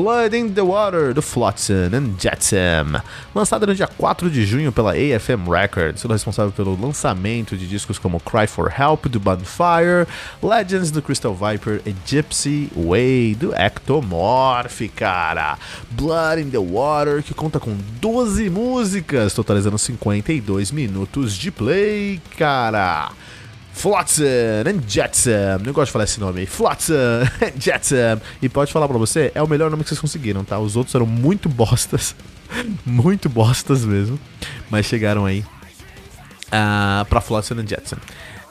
Blood in the Water, do Flotsam and Jetsam. Lançada no dia 4 de junho pela AFM Records, sendo responsável pelo lançamento de discos como Cry for Help, do Bonfire, Legends, do Crystal Viper e Gypsy Way, do Ectomorph, cara. Blood in the Water, que conta com 12 músicas, totalizando 52 minutos de play, cara. Flotsam and Jetsam. Não gosto de falar esse nome aí. Flotsam and Jetsam. E pode falar pra você, é o melhor nome que vocês conseguiram, tá? Os outros eram muito bostas. muito bostas mesmo. Mas chegaram aí uh, pra Flotsam and Jetsam.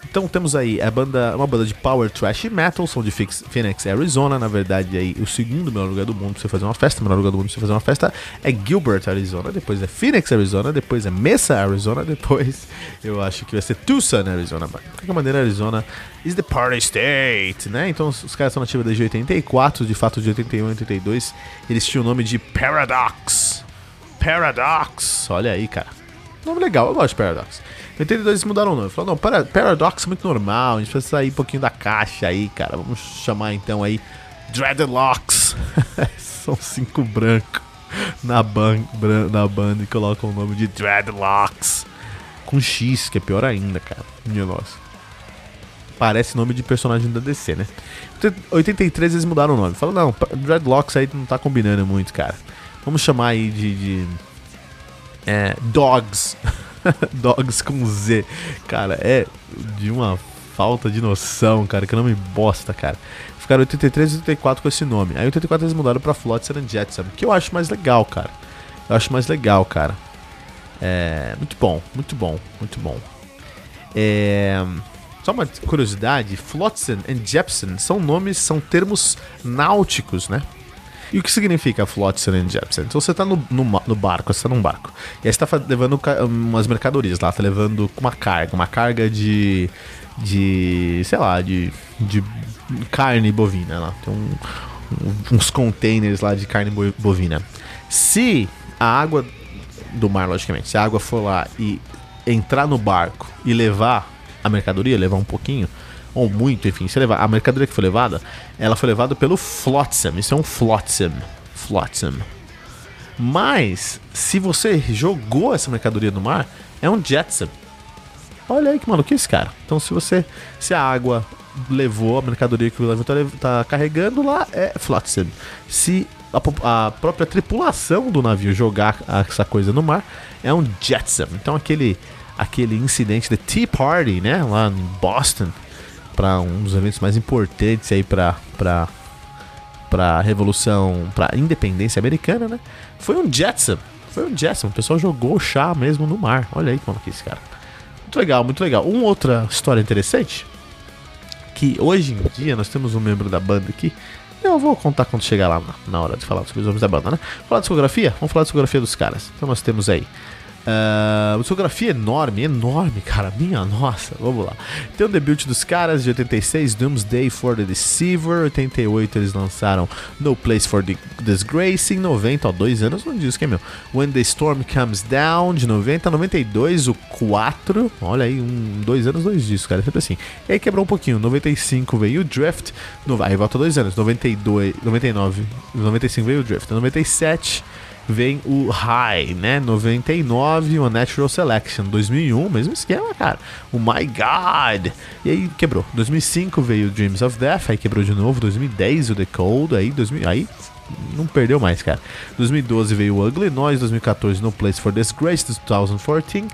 Então temos aí a banda, uma banda de power trash metal, são de Phoenix, Arizona. Na verdade, aí o segundo melhor lugar do mundo pra você fazer uma festa. O melhor lugar do mundo pra você fazer uma festa é Gilbert, Arizona. Depois é Phoenix, Arizona. Depois é Mesa, Arizona. Depois eu acho que vai ser Tucson, Arizona. De qualquer maneira, Arizona is the party state, né? Então os caras são nativos desde 84, de fato de 81 e 82. Eles tinham o nome de Paradox. Paradox. Olha aí, cara. Nome legal, eu gosto de Paradox. Em 82 eles mudaram o nome. Falaram, não, Paradox é muito normal, a gente precisa sair um pouquinho da caixa aí, cara. Vamos chamar então aí Dreadlocks. São cinco brancos na, ban na banda e colocam o nome de Dreadlocks. Com X, que é pior ainda, cara. Minha nossa. Parece nome de personagem da DC, né? Em 83 eles mudaram o nome. Falaram, não, Dreadlocks aí não tá combinando muito, cara. Vamos chamar aí de. de é, Dogs. Dogs com Z. Cara, é de uma falta de noção, cara, que nome bosta, cara. Ficaram 83 e 84 com esse nome. Aí 84 eles mudaram pra Flotsam and Jetsam, que eu acho mais legal, cara. Eu acho mais legal, cara. É, muito bom, muito bom, muito bom. É, só uma curiosidade, Flotsam and Jepsen são nomes, são termos náuticos, né? E o que significa Flotsam and Jepsen? Então você tá no, no, no, barco, você tá num barco. E aí você tá levando umas mercadorias lá, tá levando uma carga, uma carga de. de. sei lá, de. de carne bovina lá. Tem um, uns containers lá de carne bovina. Se a água do mar, logicamente, se a água for lá e entrar no barco e levar a mercadoria, levar um pouquinho, ou muito, enfim, se levar, a mercadoria que foi levada, ela foi levada pelo flotsam. Isso é um flotsam. Flotsam. Mas, se você jogou essa mercadoria no mar, é um jetsam. Olha aí que maluquice, cara. Então, se você. Se a água levou a mercadoria que o levou tá, tá carregando lá, é flotsam. Se a, a, própria tripulação do navio jogar essa coisa no mar, é um jetsam. Então, aquele aquele incidente da Tea Party, né, lá em Boston, para um dos eventos mais importantes aí para para para revolução, para independência americana, né? Foi um Jetsam. Foi um Jetsam. O pessoal jogou chá mesmo no mar. Olha aí como que é esse cara. Muito legal, muito legal. Uma outra história interessante que hoje em dia nós temos um membro da banda aqui. Eu vou contar quando chegar lá na, na hora de falar sobre os homens da banda, né? Falar de discografia? Vamos falar de discografia dos caras. Então nós temos aí Uh, discografia enorme, enorme, cara. Minha nossa, vamos lá. Tem o debut dos caras de 86, Doomsday for the Deceiver. 88 eles lançaram No Place for the Disgrace. Em 90, ó, dois anos no disco, hein, meu? When the Storm Comes Down, de 90 92, o 4. Olha aí, um, dois anos, dois discos, cara. Sempre assim. E aí quebrou um pouquinho. 95 veio o Drift. No, aí volta dois anos. 92, 99, 95 veio o Drift. 97 vem o High, né? 99, o Natural Selection. 2001, mesmo esquema, cara. O My God. E aí quebrou. 2005 veio Dreams of Death, aí quebrou de novo. 2010 o The Cold, aí 2000, aí não perdeu mais, cara. 2012 veio o Ugly Noise, 2014 No Place for Disgrace, 2014,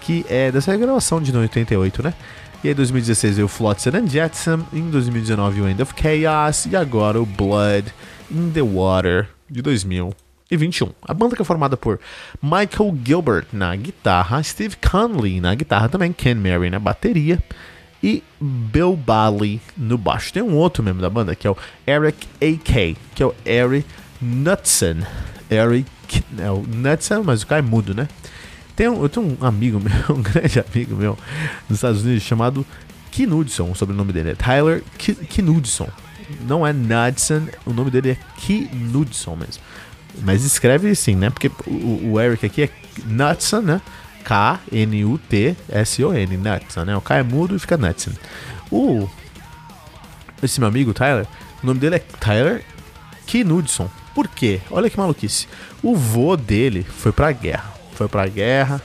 que é dessa gravação de 88, né? E aí 2016 veio Flotsam and Jetsam, em 2019 o End of Chaos e agora o Blood in the Water de 2000 e 21. A banda que é formada por Michael Gilbert na guitarra, Steve Conley na guitarra também, Ken Mary na bateria e Bill Bali no baixo. Tem um outro membro da banda que é o Eric A.K., que é o Eric Knudsen. Eric, é o Knudsen, mas o cara é mudo, né? Tem um, eu tenho um amigo meu, um grande amigo meu nos Estados Unidos chamado Knudson, o sobrenome dele é Tyler Knudson. Não é Knudsen, o nome dele é Knudson mesmo. Mas escreve assim, né? Porque o, o Eric aqui é Knudson, né? K-N-U-T-S-O-N, Knudson, né? O K é mudo e fica Knudson. O, esse meu amigo, Tyler, o nome dele é Tyler Knudson. Por quê? Olha que maluquice. O vô dele foi pra guerra. Foi pra guerra.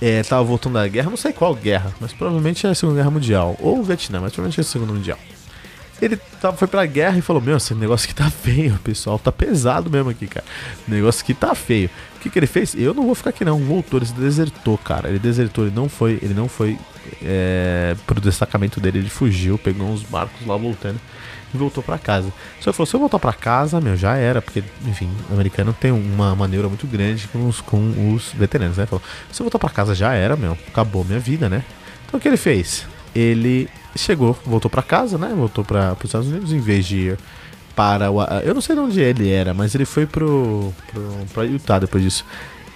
É, tava voltando da guerra, não sei qual guerra, mas provavelmente é a Segunda Guerra Mundial. Ou Vietnã, mas provavelmente é a Segunda Mundial. Ele tava, foi pra guerra e falou: Meu, esse negócio aqui tá feio, pessoal. Tá pesado mesmo aqui, cara. O negócio aqui tá feio. O que, que ele fez? Eu não vou ficar aqui, não. Voltou, ele se desertou, cara. Ele desertou, ele não foi. Ele não foi é, pro destacamento dele, ele fugiu, pegou uns barcos lá voltando e voltou para casa. Só que falou: se eu voltar para casa, meu, já era, porque, enfim, o americano tem uma maneira muito grande com os, com os veteranos, né? Falou: se eu voltar para casa, já era, meu, acabou minha vida, né? Então o que ele fez? Ele chegou, voltou para casa, né? Voltou para os Estados Unidos em vez de ir para o. Eu não sei de onde ele era, mas ele foi pro, pro pra Utah depois disso.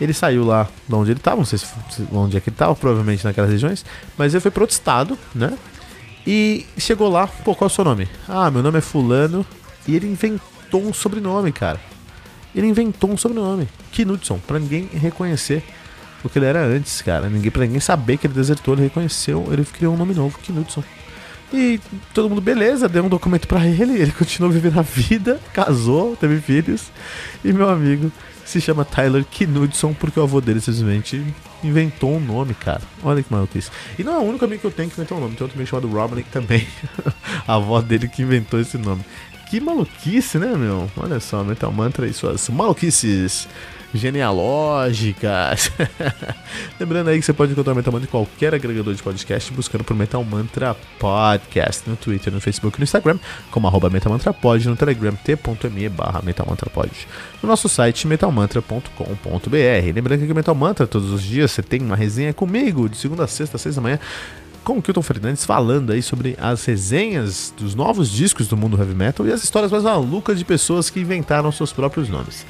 Ele saiu lá de onde ele estava, não sei se, onde é que ele estava, provavelmente naquelas regiões, mas ele foi para outro estado, né? E chegou lá, pô, qual é o seu nome? Ah, meu nome é Fulano. E ele inventou um sobrenome, cara. Ele inventou um sobrenome, Knudson, pra ninguém reconhecer o que ele era antes, cara. Ninguém, pra ninguém saber que ele desertou, ele reconheceu, ele criou um nome novo, Knudson. E todo mundo, beleza, deu um documento para ele, ele continuou vivendo a vida, casou, teve filhos. E meu amigo se chama Tyler Knudson porque o avô dele simplesmente inventou um nome, cara. Olha que maluquice. E não é o único amigo que eu tenho que inventou um nome. Tem outro amigo chamado Robin também. a avó dele que inventou esse nome. Que maluquice, né, meu? Olha só, Metal Mantra e suas maluquices genealógicas. Lembrando aí que você pode encontrar o Metal Mantra em qualquer agregador de podcast buscando por Metal Mantra Podcast no Twitter, no Facebook no Instagram, como arroba Metal Mantra Pod, no Telegram t.me barra Metal Mantra Pod, no nosso site metalmantra.com.br. Lembrando que aqui o Metal Mantra, todos os dias você tem uma resenha comigo, de segunda a sexta, às seis da manhã, com o Kilton Fernandes falando aí sobre as resenhas dos novos discos do mundo heavy metal e as histórias mais malucas de pessoas que inventaram seus próprios nomes.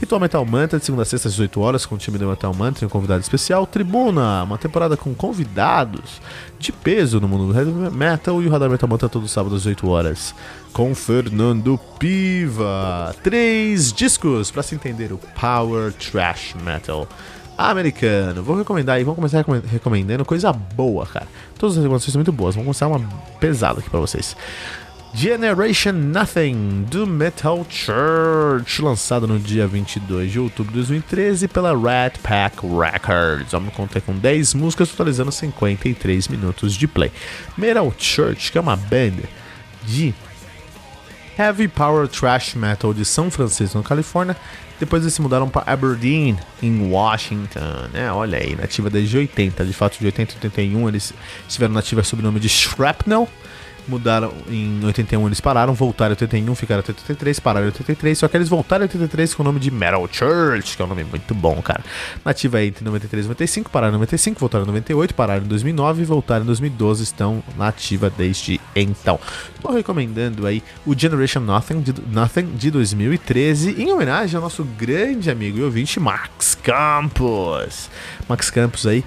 Ritual Metal Mantra, de segunda a sexta às 18 horas, com o time do Metal Mantra e um convidado especial. Tribuna, uma temporada com convidados de peso no mundo do heavy metal. E o Radar Metal Mantra todo sábado às 18 horas, com Fernando Piva. Três discos para se entender o Power Trash Metal americano. Vou recomendar aí, vamos começar recomendando coisa boa, cara. Todas as recomendações são muito boas, vamos começar uma pesada aqui pra vocês. Generation Nothing do Metal Church, lançado no dia 22 de outubro de 2013 pela Rat Pack Records. Vamos contar com 10 músicas, totalizando 53 minutos de play. Metal Church, que é uma banda de heavy power thrash metal de São Francisco, na Califórnia, depois eles se mudaram para Aberdeen, em Washington. É, olha aí, nativa desde 80. De fato, de 80 a 81 eles estiveram nativa sob o nome de Shrapnel mudaram em 81, eles pararam, voltaram em 81, ficaram até 83, pararam em 83, só que eles voltaram em 83 com o nome de Metal Church, que é um nome muito bom, cara. Nativa entre 93 e 95, pararam em 95, voltaram em 98, pararam em 2009 e voltaram em 2012, estão nativa desde então. Estou recomendando aí o Generation Nothing de, Nothing de 2013, em homenagem ao nosso grande amigo e ouvinte Max Campos. Max Campos aí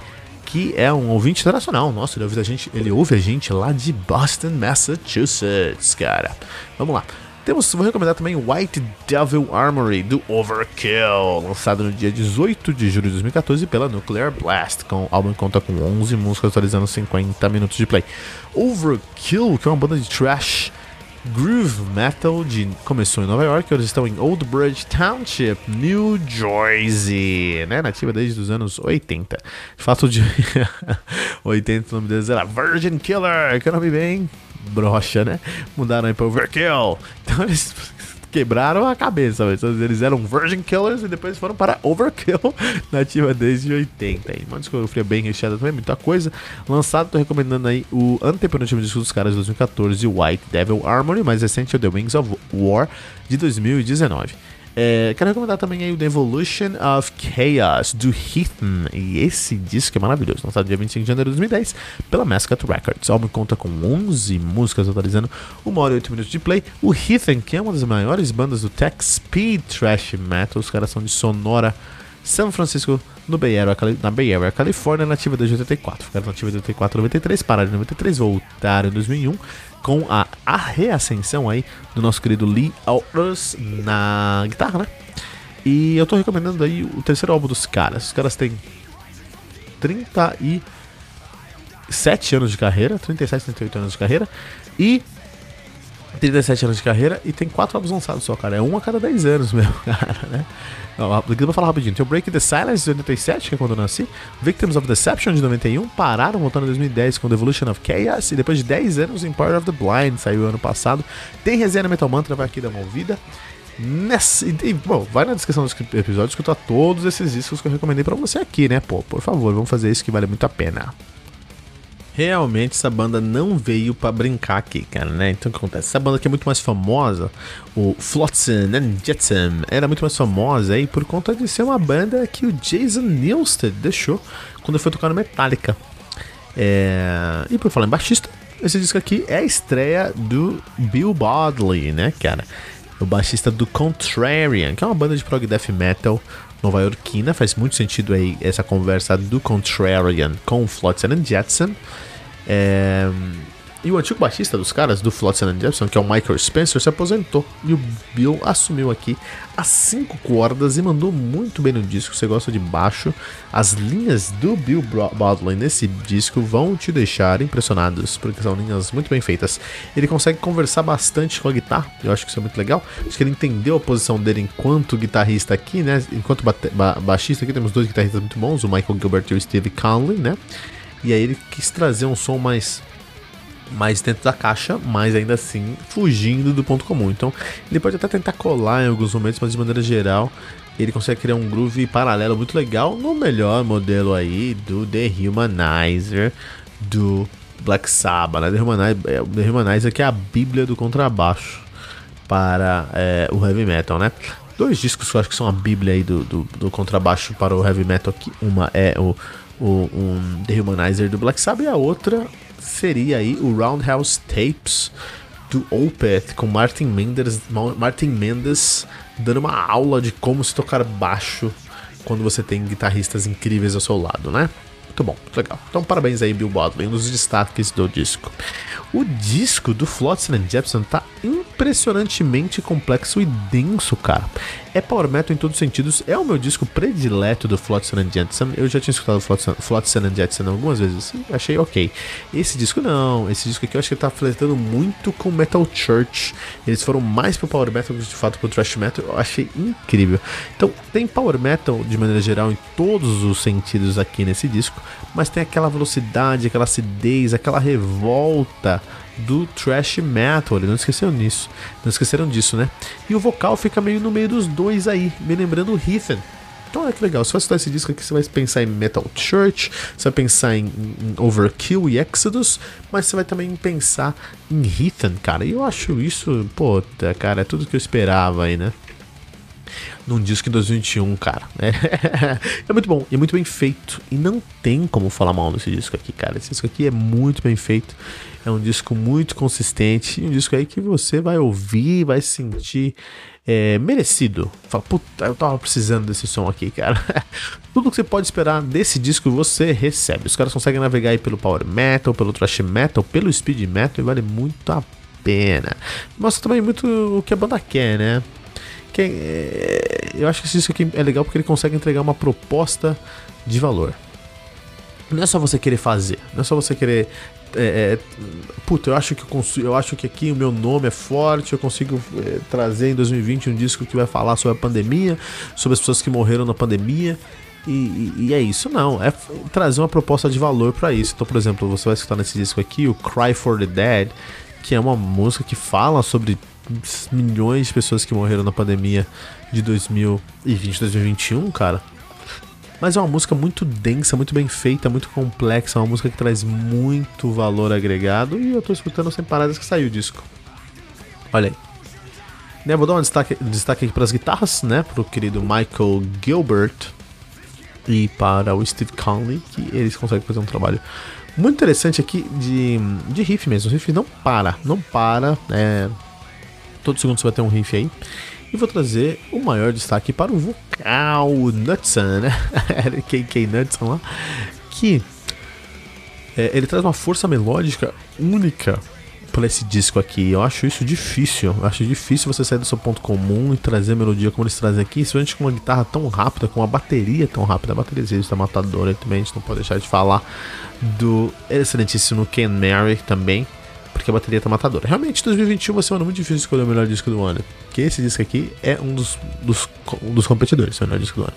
que é um ouvinte internacional. Nossa, ele ouve a gente, ele ouve a gente lá de Boston, Massachusetts, cara. Vamos lá. Temos, vou recomendar também White Devil Armory do Overkill, lançado no dia 18 de julho de 2014 pela Nuclear Blast. Com, o álbum conta com 11 músicas atualizando 50 minutos de play. Overkill, que é uma banda de trash groove metal de começou em Nova York, eles estão em Old Bridge Township, New Jersey, né? Nativa desde os anos 80. De fato, de 80 o nome deles era Virgin Killer, que é um nome bem brocha, né? Mudaram aí para Overkill. Então eles quebraram a cabeça, eles eram Virgin Killers e depois foram para Overkill, nativa desde 80. E uma discografia bem recheada também, muita coisa. Lançado, tô recomendando aí o antepenúltimo disco dos caras de 2014, White Devil Armory, mais recente é The Wings of War, de 2019. É, quero recomendar também aí o The Evolution of Chaos, do Heathen. E esse disco é maravilhoso, lançado dia 25 de janeiro de 2010 pela Mascot Records. O álbum conta com 11 músicas, totalizando 1 hora e 8 minutos de play. O Heathen, que é uma das maiores bandas do tech speed thrash metal, os caras são de Sonora, São Francisco, no Bay Area, na Bay Area, Califórnia, nativa desde 84. Ficaram nativa de 84 a 93, pararam em 93, voltaram em 2001 com a, a reascensão aí do nosso querido Lee Alders na guitarra, né? E eu tô recomendando aí o terceiro álbum dos caras. Os caras têm 37 anos de carreira, 37, 38 anos de carreira e 37 anos de carreira e tem quatro álbuns lançados só, cara. É um a cada 10 anos mesmo, cara, né? Eu vou falar rapidinho. Tem o Break the Silence de 87, que é quando eu nasci. Victims of Deception de 91. Pararam, voltando em 2010 com The Evolution of Chaos. E depois de 10 anos, Power of the Blind saiu ano passado. Tem resenha Metal Mantra, vai aqui dar uma ouvida. Nessa, e, bom, vai na descrição do episódio escutar todos esses discos que eu recomendei para você aqui, né? Pô, por favor, vamos fazer isso que vale muito a pena realmente essa banda não veio para brincar aqui, cara, né? Então o que acontece? Essa banda que é muito mais famosa, o Flotsam and Jetsam, era muito mais famosa aí por conta de ser uma banda que o Jason Newsted deixou quando foi tocar no Metallica. É... E por falar em baixista, esse disco aqui é a estreia do Bill Bodley, né, cara? O baixista do Contrarian, que é uma banda de prog death metal nova-iorquina. Faz muito sentido aí essa conversa do Contrarian com o Flotsam and Jetsam. É... E o antigo baixista dos caras, do Flotsam and Jetsam, que é o Michael Spencer, se aposentou. E o Bill assumiu aqui as cinco cordas e mandou muito bem no disco. Você gosta de baixo? As linhas do Bill Bodley nesse disco vão te deixar impressionados, porque são linhas muito bem feitas. Ele consegue conversar bastante com a guitarra, eu acho que isso é muito legal. Acho que ele entendeu a posição dele enquanto guitarrista aqui, né? Enquanto ba baixista aqui, temos dois guitarristas muito bons, o Michael Gilbert e o Steve Conley, né? E aí ele quis trazer um som mais mais dentro da caixa, mas ainda assim fugindo do ponto comum. Então ele pode até tentar colar em alguns momentos, mas de maneira geral ele consegue criar um groove paralelo muito legal no melhor modelo aí do The Humanizer do Black Sabbath. Né? The, Humanizer, é, The Humanizer que é a bíblia do contrabaixo para é, o heavy metal, né? Dois discos que eu acho que são a bíblia aí do, do, do contrabaixo para o heavy metal. Aqui. Uma é o o, um The Humanizer do Black Sabbath e a outra seria aí o Roundhouse Tapes do Opeth com Martin Mendes, Martin Mendes dando uma aula de como se tocar baixo quando você tem guitarristas incríveis ao seu lado, né? Muito bom, muito legal. Então parabéns aí Bill um dos destaques do disco. O disco do Flotsam and Jepson tá impressionantemente complexo e denso, cara. É power metal em todos os sentidos, é o meu disco predileto do Flotsam and Jetsam. Eu já tinha escutado Flotsam and Jetsam algumas vezes, assim, achei ok. Esse disco não, esse disco aqui eu acho que ele tá flertando muito com Metal Church. Eles foram mais pro power metal que de fato pro thrash metal, eu achei incrível. Então, tem power metal de maneira geral em todos os sentidos aqui nesse disco, mas tem aquela velocidade, aquela acidez, aquela revolta do thrash metal. Eles não esqueceram nisso. Não esqueceram disso, né? E o vocal fica meio no meio dos dois aí, me lembrando o Heathen. Então é que legal, se você escutar esse disco aqui, você vai pensar em Metal Church, você vai pensar em, em Overkill e Exodus, mas você vai também pensar em Heathen, cara. E eu acho isso, puta, cara, é tudo que eu esperava aí, né? Num disco em 2021, cara. É, é muito bom, e é muito bem feito. E não tem como falar mal nesse disco aqui, cara. Esse disco aqui é muito bem feito. É um disco muito consistente. Um disco aí que você vai ouvir, vai sentir é, merecido. Fala, puta, eu tava precisando desse som aqui, cara. Tudo que você pode esperar desse disco você recebe. Os caras conseguem navegar aí pelo power metal, pelo thrash metal, pelo speed metal e vale muito a pena. Mostra também muito o que a banda quer, né? Que é, eu acho que disco aqui é legal porque ele consegue entregar uma proposta de valor. Não é só você querer fazer, não é só você querer. É, é, puta, eu acho que eu, consigo, eu acho que aqui o meu nome é forte, eu consigo é, trazer em 2020 um disco que vai falar sobre a pandemia, sobre as pessoas que morreram na pandemia. E, e, e, é isso, não. É trazer uma proposta de valor para isso. Então, por exemplo, você vai escutar nesse disco aqui o Cry for the Dead, que é uma música que fala sobre milhões de pessoas que morreram na pandemia de 2020, 2021, cara. Mas é uma música muito densa, muito bem feita, muito complexa, uma música que traz muito valor agregado e eu tô escutando sem paradas que saiu o disco. Olha aí. Né, vou dar um destaque, destaque aqui para as guitarras, né? Para o querido Michael Gilbert e para o Steve Conley, que eles conseguem fazer um trabalho muito interessante aqui de, de riff mesmo. O riff não para, não para. É, todo segundo você vai ter um riff aí. E vou trazer o maior destaque para o vocal Nutson, né? KK Nutson lá. Que é, ele traz uma força melódica única para esse disco aqui. Eu acho isso difícil. Eu acho difícil você sair do seu ponto comum e trazer melodia como eles trazem aqui, especialmente com uma guitarra tão rápida, com uma bateria tão rápida. A bateria está matadora também, a gente não pode deixar de falar do excelentíssimo Ken Mary também, porque a bateria tá matadora. Realmente, 2021 vai ser um ano muito difícil escolher o melhor disco do ano, porque esse disco aqui é um dos, dos, um dos competidores, o melhor disco do ano.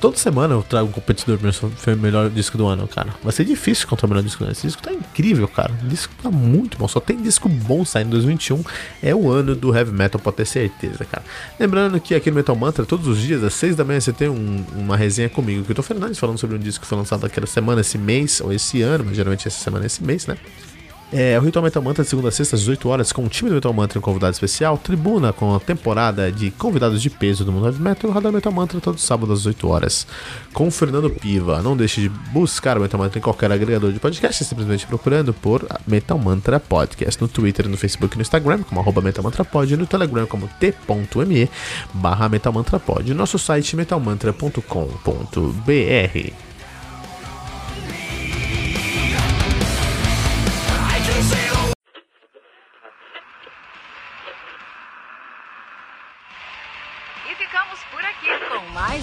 Toda semana eu trago um competidor para o melhor disco do ano, cara. Vai ser difícil contra o melhor disco do ano. Esse disco tá incrível, cara. O disco tá muito bom. Só tem disco bom saindo em 2021. É o ano do heavy metal, pode ter certeza, cara. Lembrando que aqui no Metal Mantra, todos os dias, às 6 da manhã, você tem um, uma resenha comigo. Que eu tô Fernandes falando sobre um disco que foi lançado aquela semana, esse mês, ou esse ano, mas geralmente essa semana, esse mês, né? É, o Ritual Metal Mantra de segunda a sexta às 18 horas com o time do Metal Mantra e um convidado especial, Tribuna com a temporada de convidados de peso do mundo heavy metal e o Radar Metal Mantra todo sábado às 18 horas com o Fernando Piva. Não deixe de buscar o Metal Mantra em qualquer agregador de podcast, simplesmente procurando por Metal Mantra Podcast no Twitter, no Facebook e no Instagram como arroba Metal Mantra Pod, no Telegram como t.me barra Metal Mantra Pod, nosso site metalmantra.com.br.